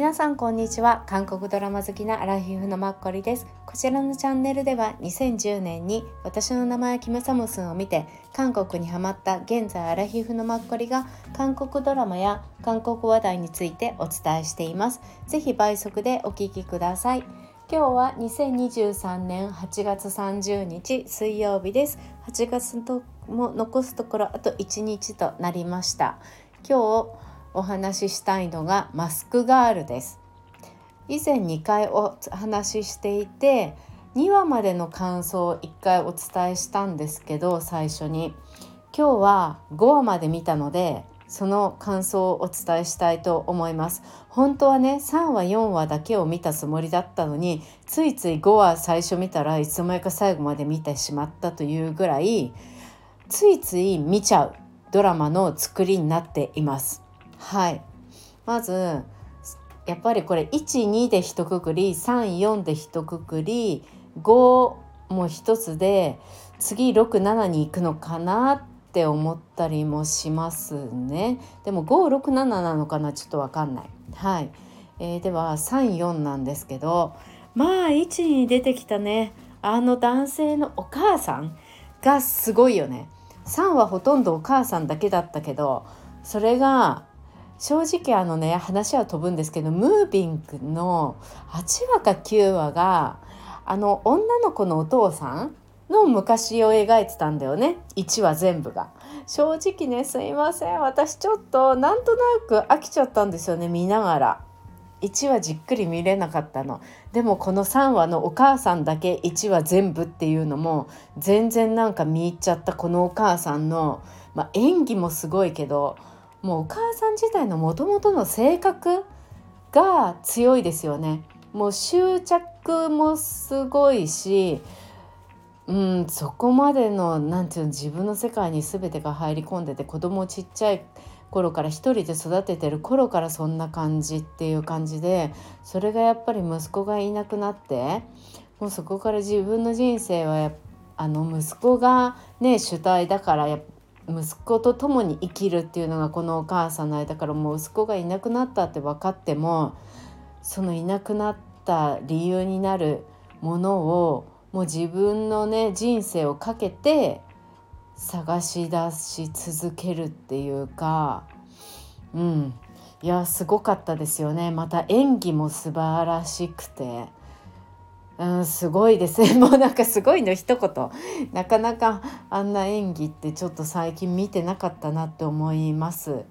皆さんこんにちは。韓国ドラマ好きなアラヒフのマッコリです。こちらのチャンネルでは2010年に私の名前はキムサムスンを見て韓国にハマった現在アラヒフのマッコリが韓国ドラマや韓国話題についてお伝えしています。ぜひ倍速でお聞きください。今日は2023年8月30日水曜日です。8月とも残すところあと1日となりました。今日お話ししたいのがマスクガールです。以前2回お話ししていて2話までの感想を1回お伝えしたんですけど最初に。今日は5話まで見たのでその感想をお伝えしたいと思います。本当はね3話4話だけを見たつもりだったのについつい5話最初見たらいつの間にか最後まで見てしまったというぐらいついつい見ちゃうドラマの作りになっています。はい。まずやっぱりこれ12で一括り34で一括り5も一つで次67に行くのかなって思ったりもしますね。でも567なのかなちょっと分かんない。はい、えー、では34なんですけどまあ1に出てきたねあの男性のお母さんがすごいよね。3はほとんどお母さんだけだったけどそれが正直あのね話は飛ぶんですけどムービングの8話か9話があの女の子のお父さんの昔を描いてたんだよね1話全部が。正直ねすいません私ちょっとなんとなく飽きちゃったんですよね見ながら。1話じっくり見れなかったのでもこの3話のお母さんだけ1話全部っていうのも全然なんか見入っちゃったこのお母さんの、まあ、演技もすごいけどもうお母さん自体のもともとの性格が強いですよね。もう執着もすごいし、うん、そこまでのなんていうの自分の世界に全てが入り込んでて子供ちっちゃい頃から一人で育ててる頃からそんな感じっていう感じでそれがやっぱり息子がいなくなってもうそこから自分の人生はあの息子がね主体だからやっぱ息子と共に生きるっていうのがこのお母さんの間からもう息子がいなくなったって分かってもそのいなくなった理由になるものをもう自分のね人生をかけて探し出し続けるっていうかうんいやすごかったですよねまた演技も素晴らしくて。うん、すごいですね もうなんかすごいの一言なかなかあんな演技ってちょっと最近見てなかったなって思います。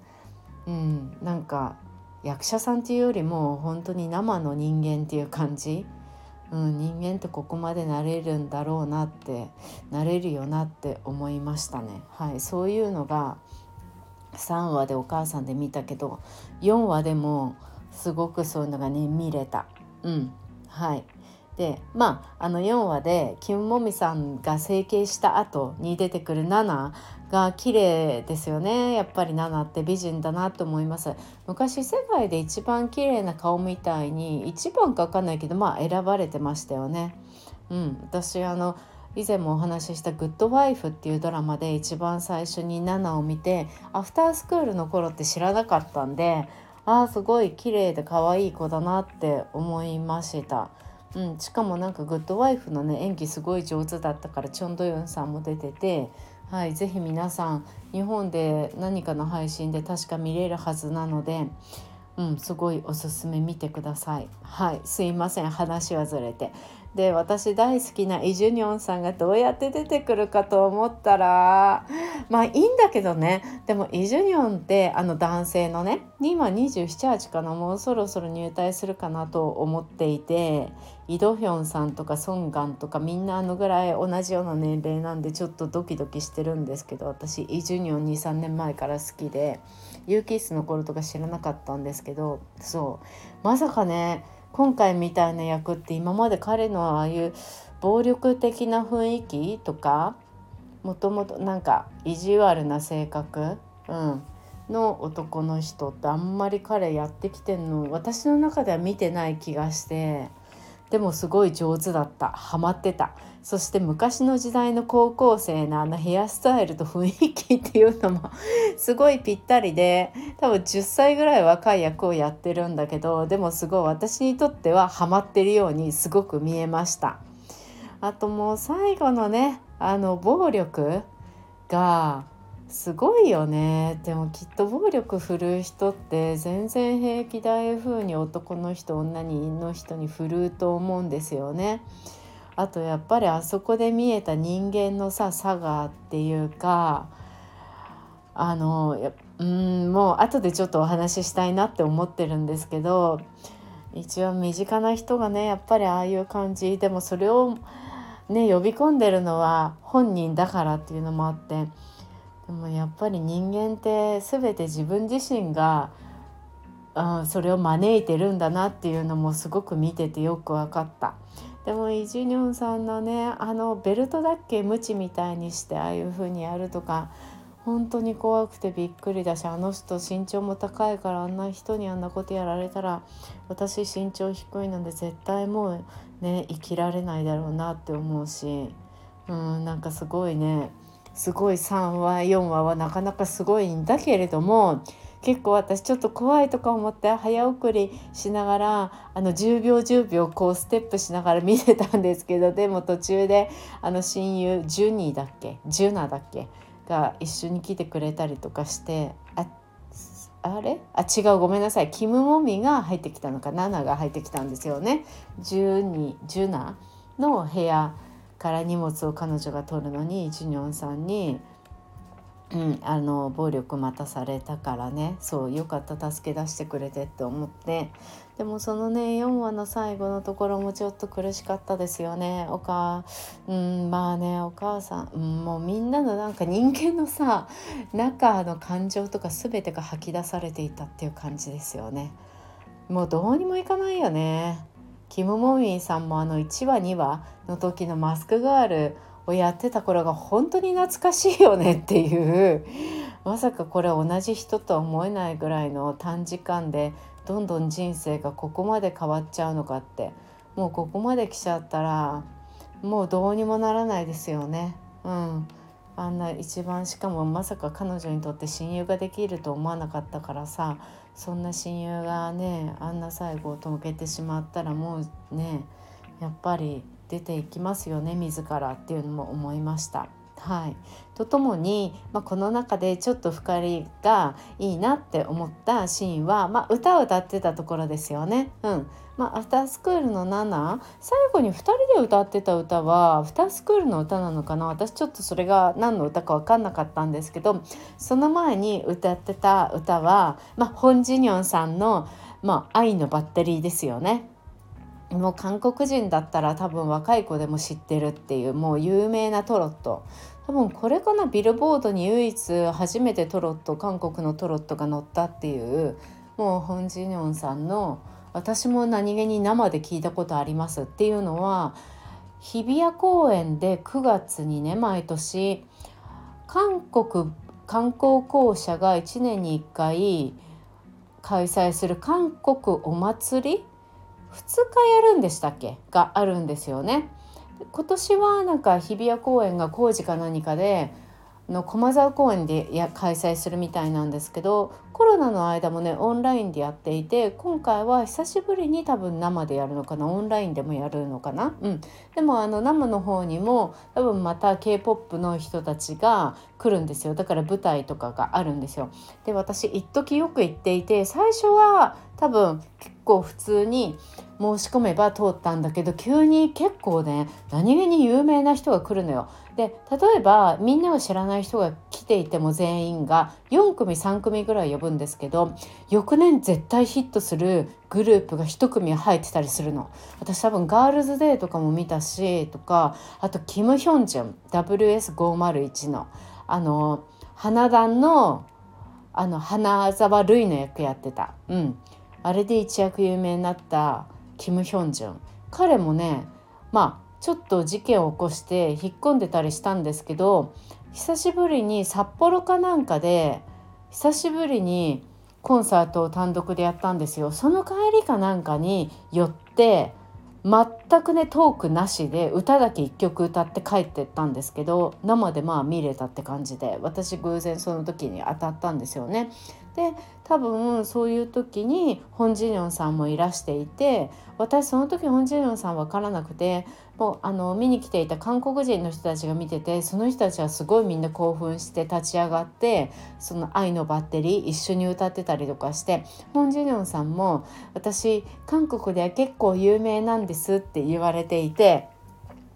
うん、なんか役者さんっていうよりも本当に生の人間っていう感じ、うん、人間ってここまでなれるんだろうなってなれるよなって思いましたね。はい、そういうのが3話でお母さんで見たけど4話でもすごくそういうのがね見れた。うんはいでまああの4話でキム・モミさんが整形した後に出てくるナナが綺麗ですよね。やっぱりナナって美人だなと思います。昔世界で一番綺麗な顔みたいに一番か分かんないけどまあ選ばれてましたよね。うん。私あの以前もお話しした「グッドワイフ」っていうドラマで一番最初にナナを見てアフタースクールの頃って知らなかったんでああすごい綺麗で可愛い子だなって思いました。うん、しかもなんかグッドワイフのね演技すごい上手だったからチョン・ドヨンさんも出てて、はい、ぜひ皆さん日本で何かの配信で確か見れるはずなので、うん、すごいおすすめ見てください。はい、すいません話はずれて。で私大好きなイ・ジュニョンさんがどうやって出てくるかと思ったらまあいいんだけどね。でもイ・ジュニョンってあの男性のね今278かなもうそろそろ入隊するかなと思っていてイ・ドヒョンさんとかソンガンとかみんなあのぐらい同じような年齢なんでちょっとドキドキしてるんですけど私イ・ジュニョン23年前から好きでユーキッスの頃とか知らなかったんですけどそう。まさかね今回みたいな役って今まで彼のああいう暴力的な雰囲気とかもともとなんか意地悪な性格、うん、の男の人ってあんまり彼やってきてんの私の中では見てない気がして。でもすごい上手だった。ハマってた。そして昔の時代の高校生のあのヘアスタイルと雰囲気っていうのもすごいぴったりで多分10歳ぐらい若い役をやってるんだけどでもすごい私にとってはハマってるようにすごく見えました。あともう最後のねあの暴力がすごいよね。でもきっと暴力振るう人って全然平気だいう風に男の人女の人に振るうと思うんですよね。あとやっぱりあそこで見えた人間のさ差がっていうかあのうんもう後でちょっとお話ししたいなって思ってるんですけど一番身近な人がねやっぱりああいう感じ。でもそれをね呼び込んでるのは本人だからっていうのもあってでもやっぱり人間って全て自分自身が、うん、それを招いてるんだなっていうのもすごく見ててよく分かった。でもイ・ジュニョンさんのねあのベルトだっけムチみたいにしてああいう風にやるとか本当に怖くてびっくりだしあの人身長も高いからあんな人にあんなことやられたら私身長低いので絶対もうね生きられないだろうなって思うしうんなんかすごいねすごい3話4話はなかなかすごいんだけれども結構私ちょっと怖いとか思って早送りしながらあの10秒10秒こうステップしながら 見てたんですけどでも途中であの親友ジュニーだっけ？ジュナだっけ？が一緒に来てくれたりとかしてああれ？あ違うごめんなさい。キム・モミが入ってきたのかナナが入ってきたんですよね。ジュニジュナの部屋から荷物を彼女が取るのにジュニョンさんに、うん、あの暴力待たされたからねそうよかった助け出してくれてって思ってでもそのね4話の最後のところもちょっと苦しかったですよねおかうんまあねお母さん、うん、もうみんなのなんか人間のさ中の感情とか全てが吐き出されていたっていう感じですよね。もうどうにもいかないよね。キム・モミンさんもあの1話2話の時のマスクガールをやってた頃が本当に懐かしいよねっていうまさかこれ同じ人とは思えないぐらいの短時間でどんどん人生がここまで変わっちゃうのかってもうここまで来ちゃったらもうどうにもならないですよね。うんあんな一番しかもまさか彼女にとって親友ができると思わなかったからさそんな親友がねあんな最後を遂げてしまったらもうねやっぱり出ていきますよね自らっていうのも思いました。はい、とともに、まあ、この中でちょっと2人がいいなって思ったシーンは、まあ、歌を歌ってたところですよね。うんまあ、アフタースクールの7最後に2人で歌ってた歌はアフタースクールの歌なのかな？私ちょっとそれが何の歌か分かんなかったんですけどその前に歌ってた歌は、まあ、ホン・ジニョンさんの、まあ、愛のバッテリーですよね。もう韓国人だったら多分若い子でも知ってるっていうもう有名なトロット。多分これかなビルボードに唯一初めてトロット韓国のトロットが乗ったっていうもうホン・ジニョンさんの私も何気に生で聞いたことありますっていうのは日比谷公園で9月にね毎年韓国観光公社が1年に1回開催する韓国お祭り日やるんでしたっけ？があるんですよね。今年はなんか日比谷公園が工事か何かでの駒沢公園でや開催するみたいなんですけどコロナの間もねオンラインでやっていて今回は久しぶりに多分生でやるのかなオンラインでもやるのかな、うん、でもあの生の方にも多分また k p o p の人たちが来るんですよ。だから舞台とかがあるんですよ。で私一時よく行っていて最初は多分結構普通に申し込めば通ったんだけど急に結構ね何気に有名な人が来るのよ。で例えばみんなが知らない人が来ていても全員が4組3組ぐらい呼ぶんですけど翌年絶対ヒットするグループが1組入ってたりするの。私多分ガールズデーとかも見たしとかあとキム・ヒョンジュン WS501 のあの花壇のあの花沢類の役やってた。うん。あれで一躍有名になったキム・ヒョンジュン彼もねまあちょっと事件を起こして引っ込んでたりしたんですけど久しぶりに札幌かなんかで久しぶりにコンサートを単独でやったんですよその帰りかなんかに寄って全くねトークなしで歌だけ1曲歌って帰ってったんですけど生でまあ見れたって感じで私偶然その時に当たったんですよね。で多分そういう時にホン・ジニョンさんもいらしていて私その時ホン・ジニョンさん分からなくてもうあの見に来ていた韓国人の人たちが見ててその人たちはすごいみんな興奮して立ち上がってその「愛のバッテリー」一緒に歌ってたりとかしてホン・ジニョンさんも「私韓国では結構有名なんです」って言われていて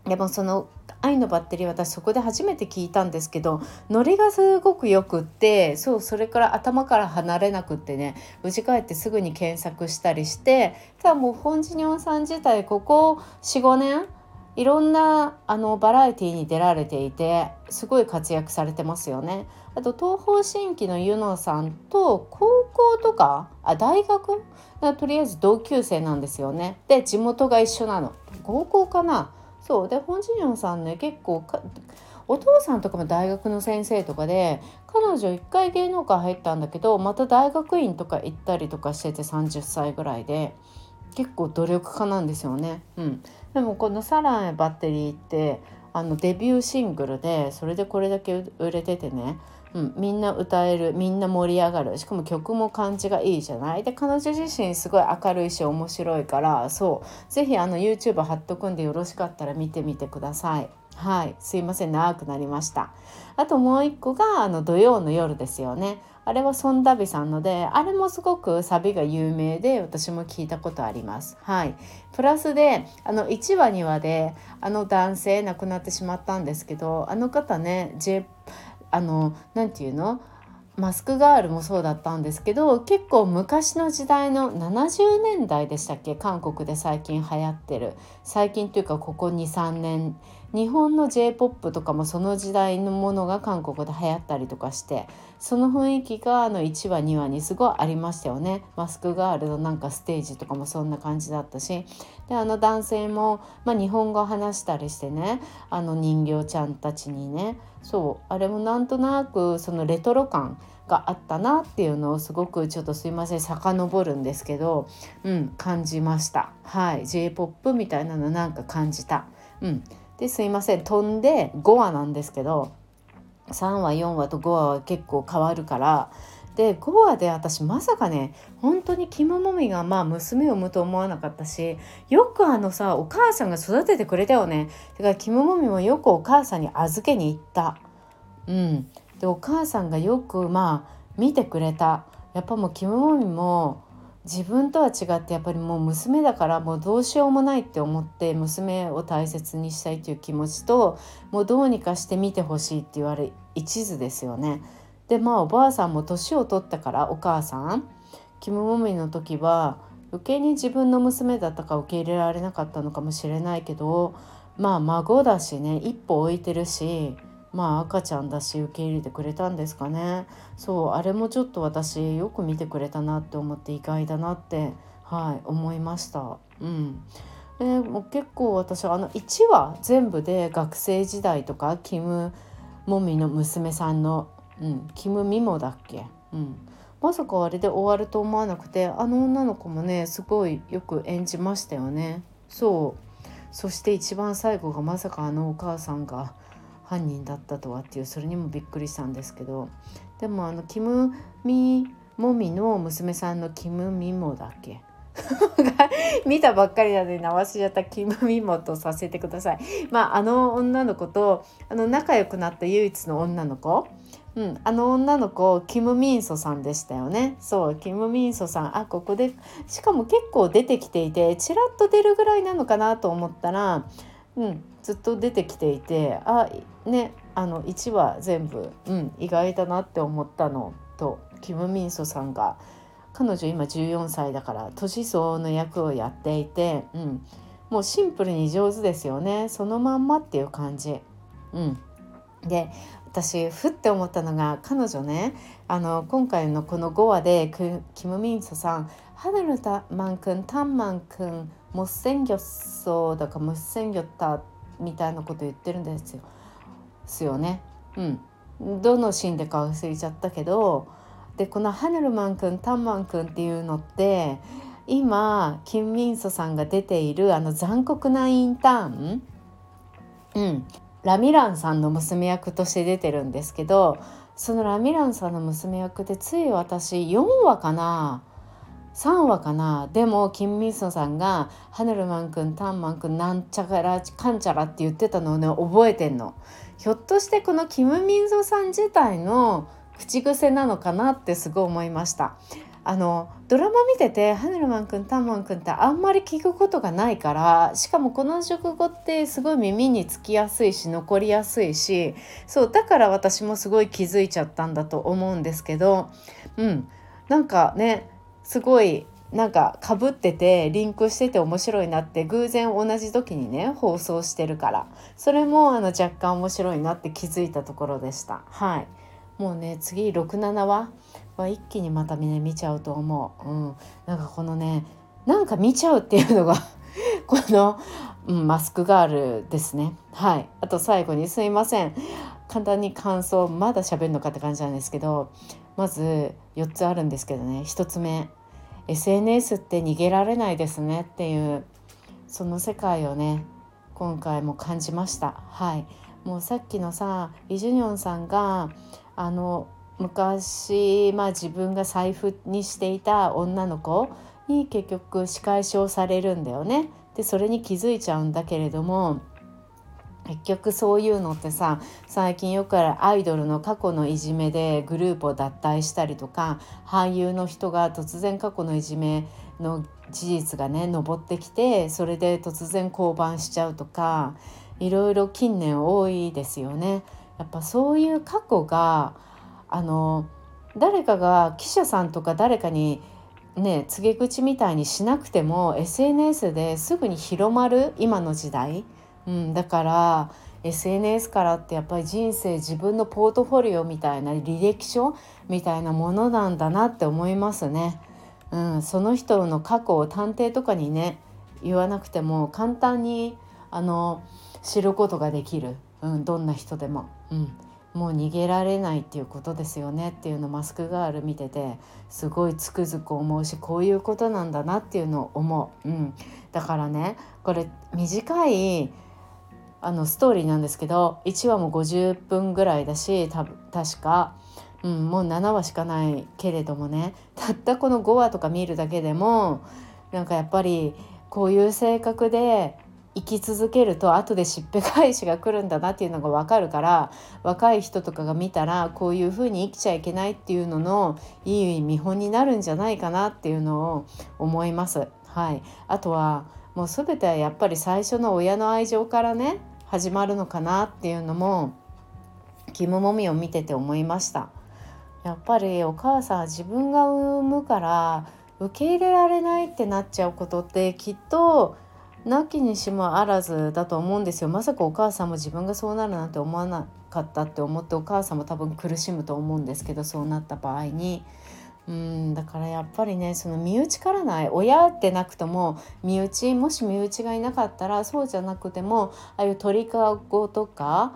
でもその愛のバッテリー私そこで初めて聞いたんですけどノリがすごくよくってそうそれから頭から離れなくってね家帰ってすぐに検索したりしてただもう本地ニョンさん自体ここ45年いろんなあのバラエティーに出られていてすごい活躍されてますよね。あと東方神起のユノさんと高校とかあ大学？とりあえず同級生なんですよね。で地元が一緒なの。高校かな？そうで本地ンさんね結構お父さんとかも大学の先生とかで彼女一回芸能界入ったんだけどまた大学院とか行ったりとかしてて30歳ぐらいで結構努力家なんですよね。うん、でもこの「サランへバッテリー」ってあのデビューシングルでそれでこれだけ売れててねうん、みんな歌えるみんな盛り上がる。しかも曲も感じがいいじゃない？で彼女自身すごい明るいし面白いからそう。是非 YouTube 貼っとくんでよろしかったら見てみてください。はい。すいません。長くなりました。あともう一個があの土曜の夜ですよね。あれはソンダビさんのであれもすごくサビが有名で私も聞いたことあります。はい。プラスであの1話2話であの男性亡くなってしまったんですけどあの方ね J あの何て言うの？マスクガールもそうだったんですけど結構昔の時代の70年代でしたっけ？韓国で最近流行ってる。最近というかここ23年日本の j p o p とかもその時代のものが韓国で流行ったりとかしてその雰囲気があの1話2話にすごいありましたよね。マスクガールのなんかステージとかもそんな感じだったし。であの男性も、まあ、日本語話したりしてねあの人形ちゃんたちにねそうあれもなんとなくそのレトロ感があったなっていうのをすごくちょっとすいません遡るんですけど、うん、感じました。はい j p o p みたいなのなんか感じた。うん。ですいません。飛んで5話なんですけど3話4話と5話は結構変わるからで5話で私まさかね本当にキム・モミがまあ娘を産むと思わなかったしよくあのさお母さんが育ててくれたよね。だからキム・モミもよくお母さんに預けに行った。うん。でお母さんがよくまあ見てくれた。やっぱもうキム・モミも自分とは違ってやっぱりもう娘だからもうどうしようもないって思って娘を大切にしたいという気持ちともうどうにかして見てほしいって言われ一途ですよね。でまあおばあさんも年を取ったからお母さんキム・モミの時は余計に自分の娘だったか受け入れられなかったのかもしれないけどまあ孫だしね一歩置いてるしまあ赤ちゃんだし受け入れてくれたんですかね。そうあれもちょっと私よく見てくれたなって思って意外だなってはい思いました。うん。でも結構私はあの1話全部で学生時代とかキム・モミの娘さんの、うん、キム・ミモだっけ、うん、まさかあれで終わると思わなくてあの女の子もねすごいよく演じましたよね。そう。そして一番最後がまさかあのお母さんが犯人だったとはっていうそれにもびっくりしたんですけどでもあのキム・ミモミの娘さんのキム・ミモだっけ？見たばっかりなのに直しちゃったキム・ミモとさせてください。まああの女の子とあの仲良くなった唯一の女の子。うん、あの女の子キム・ミンソさんでしたよね。そうキム・ミンソさん。あここでしかも結構出てきていてちらっと出るぐらいなのかなと思ったら、うん、ずっと出てきていてあねあの1話全部、うん、意外だなって思ったの。とキム・ミンソさんが彼女今14歳だから年相応の役をやっていて、うん、もうシンプルに上手ですよね。そのまんまっていう感じ。うん、で私ふって思ったのが彼女ねあの今回のこの5話でキム・ミンソさん「ハルルタマン君タンマン君もっせんぎょっそうだかもっせんぎょったみたいなこと言ってるんですよ。すよね。うん。どのシーンでか忘れちゃったけどでこのハネルマン君タンマン君っていうのって今キン・ミンソさんが出ているあの残酷なインターン、うん、ラミランさんの娘役として出てるんですけどそのラミランさんの娘役でつい私4話かな3話かなでもキム・ミンソさんが「ハネルマン君タンマン君なんちゃらかんちゃら」って言ってたのをね覚えてんの。ひょっとしてこのキム・ミンソさん自体の口癖なのかなってすごい思いました。あのドラマ見ててハネルマン君タンマン君ってあんまり聞くことがないからしかもこの熟語ってすごい耳につきやすいし残りやすいしそうだから私もすごい気づいちゃったんだと思うんですけどうんなんかねすごいなんかかぶっててリンクしてて面白いなって偶然同じ時にね放送してるから。それもあの若干面白いなって気づいたところでした。はい。もうね次67話は？一気にまたね見ちゃうと思う、うん、なんかこのねなんか見ちゃうっていうのが この、うん、マスクガールですね。はい。あと最後にすいません。簡単に感想まだ喋るのかって感じなんですけどまず4つあるんですけどね。1つ目 SNS って逃げられないですねっていうその世界をね今回も感じました。はい。もうさっきのさイ・ジュニョンさんがあの昔、まあ、自分が財布にしていた女の子に結局仕返しをされるんだよね。でそれに気づいちゃうんだけれども結局そういうのってさ最近よくあるアイドルの過去のいじめでグループを脱退したりとか俳優の人が突然過去のいじめの事実がね上ってきてそれで突然降板しちゃうとかいろいろ近年多いですよね。やっぱそういう過去があの誰かが記者さんとか誰かにね告げ口みたいにしなくても SNS ですぐに広まる今の時代、うん、だから SNS からってやっぱり人生自分のポートフォリオみたいな履歴書みたいなものなんだなって思いますね。うん、その人の過去を探偵とかにね言わなくても簡単にあの知ることができる、うん、どんな人でも。うんもう逃げられないっていうことですよねっていうのマスクガール見ててすごいつくづく思うしこういうことなんだなっていうのを思う、うん、だからねこれ短いあのストーリーなんですけど1話も50分ぐらいだし確か、うん、もう7話しかないけれどもね。たったこの5話とか見るだけでもなんかやっぱりこういう性格で生き続けると後でしっぺ返しが来るんだなっていうのが分かるから若い人とかが見たらこういうふうに生きちゃいけないっていうののいい見本になるんじゃないかなっていうのを思います。はい、あとはもう全てはやっぱり最初の親の愛情からね始まるのかなっていうのもキム・モミを見てて思いました。やっぱりお母さん自分が産むから受け入れられないってなっちゃうことってきっとなきにしもあらずだと思うんですよまさかお母さんも自分がそうなるなんて思わなかったって思ってお母さんも多分苦しむと思うんですけどそうなった場合にうんだからやっぱりねその身内からない親ってなくとも身内もし身内がいなかったらそうじゃなくてもああいう鳥かごとか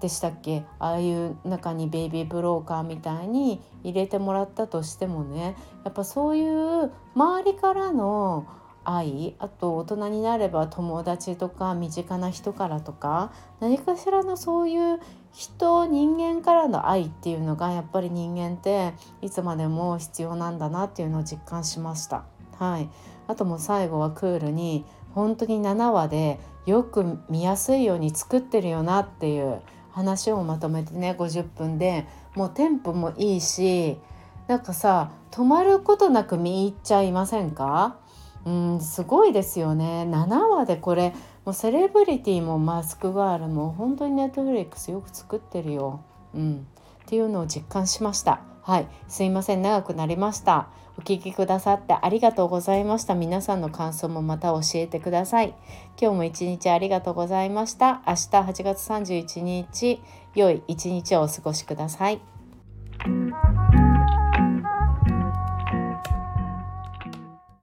でしたっけ？ああいう中にベイビーブローカーみたいに入れてもらったとしてもねやっぱそういう周りからの愛あと大人になれば友達とか身近な人からとか何かしらのそういう人人間からの愛っていうのがやっぱり人間っていつまでも必要なんだなっていうのを実感しました。はい、あともう最後はクールに本当に7話でよく見やすいように作ってるよなっていう話をまとめてね50分でもうテンポもいいしなんかさ止まることなく見入っちゃいませんか？うんすごいですよね。7話でこれもうセレブリティもマスクガールも本当にネットフリックスよく作ってるよ、うん、っていうのを実感しました。はい。すいません。長くなりました。お聞きくださってありがとうございました。皆さんの感想もまた教えてください。今日も一日ありがとうございました。明日8月31日。良い一日をお過ごしください。